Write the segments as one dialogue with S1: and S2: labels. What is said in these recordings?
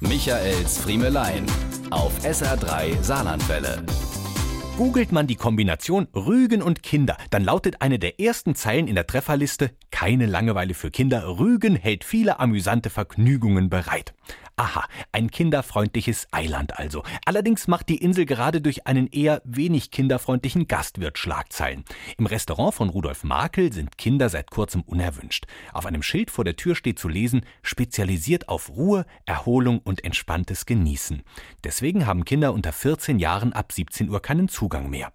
S1: Michaels Friemelein auf SR3 Saarlandwelle.
S2: Googelt man die Kombination Rügen und Kinder, dann lautet eine der ersten Zeilen in der Trefferliste Keine Langeweile für Kinder. Rügen hält viele amüsante Vergnügungen bereit. Aha, ein kinderfreundliches Eiland also. Allerdings macht die Insel gerade durch einen eher wenig kinderfreundlichen Gastwirt Schlagzeilen. Im Restaurant von Rudolf Makel sind Kinder seit kurzem unerwünscht. Auf einem Schild vor der Tür steht zu lesen, spezialisiert auf Ruhe, Erholung und entspanntes Genießen. Deswegen haben Kinder unter 14 Jahren ab 17 Uhr keinen Zugang mehr.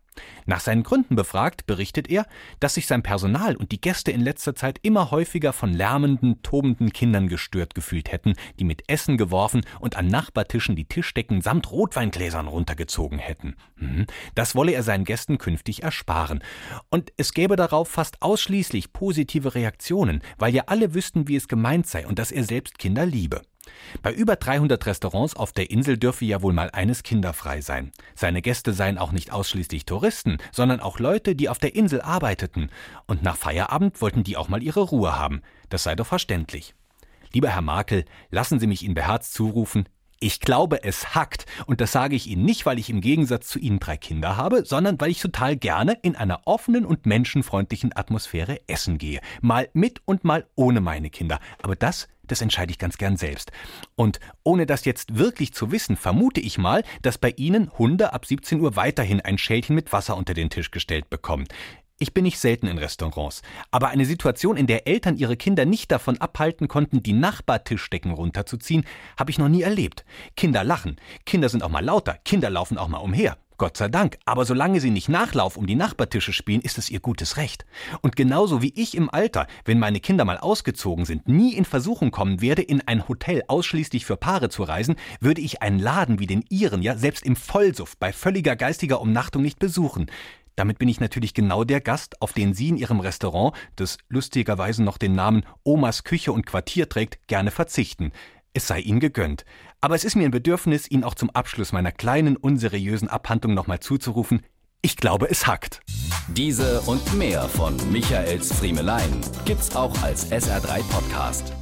S2: Nach seinen Gründen befragt, berichtet er, dass sich sein Personal und die Gäste in letzter Zeit immer häufiger von lärmenden, tobenden Kindern gestört gefühlt hätten, die mit Essen geworfen und an Nachbartischen die Tischdecken samt Rotweingläsern runtergezogen hätten. Mhm. Das wolle er seinen Gästen künftig ersparen. Und es gäbe darauf fast ausschließlich positive Reaktionen, weil ja alle wüssten, wie es gemeint sei und dass er selbst Kinder liebe. Bei über 300 Restaurants auf der Insel dürfe ja wohl mal eines kinderfrei sein. Seine Gäste seien auch nicht ausschließlich Touristen, sondern auch Leute, die auf der Insel arbeiteten. Und nach Feierabend wollten die auch mal ihre Ruhe haben. Das sei doch verständlich. Lieber Herr Makel, lassen Sie mich Ihnen beherzt zurufen, ich glaube, es hackt. Und das sage ich Ihnen nicht, weil ich im Gegensatz zu Ihnen drei Kinder habe, sondern weil ich total gerne in einer offenen und menschenfreundlichen Atmosphäre essen gehe. Mal mit und mal ohne meine Kinder. Aber das das entscheide ich ganz gern selbst. Und ohne das jetzt wirklich zu wissen, vermute ich mal, dass bei Ihnen Hunde ab 17 Uhr weiterhin ein Schälchen mit Wasser unter den Tisch gestellt bekommen. Ich bin nicht selten in Restaurants, aber eine Situation, in der Eltern ihre Kinder nicht davon abhalten konnten, die Nachbartischdecken runterzuziehen, habe ich noch nie erlebt. Kinder lachen, Kinder sind auch mal lauter, Kinder laufen auch mal umher. Gott sei Dank, aber solange sie nicht Nachlauf um die Nachbartische spielen, ist es ihr gutes Recht. Und genauso wie ich im Alter, wenn meine Kinder mal ausgezogen sind, nie in Versuchung kommen werde, in ein Hotel ausschließlich für Paare zu reisen, würde ich einen Laden wie den ihren ja selbst im Vollsuff bei völliger geistiger Umnachtung nicht besuchen. Damit bin ich natürlich genau der Gast, auf den Sie in Ihrem Restaurant, das lustigerweise noch den Namen Omas Küche und Quartier trägt, gerne verzichten. Es sei Ihnen gegönnt. Aber es ist mir ein Bedürfnis, Ihnen auch zum Abschluss meiner kleinen, unseriösen Abhandlung nochmal zuzurufen, ich glaube, es hackt.
S1: Diese und mehr von Michaels Friemelein gibt's auch als SR3 Podcast.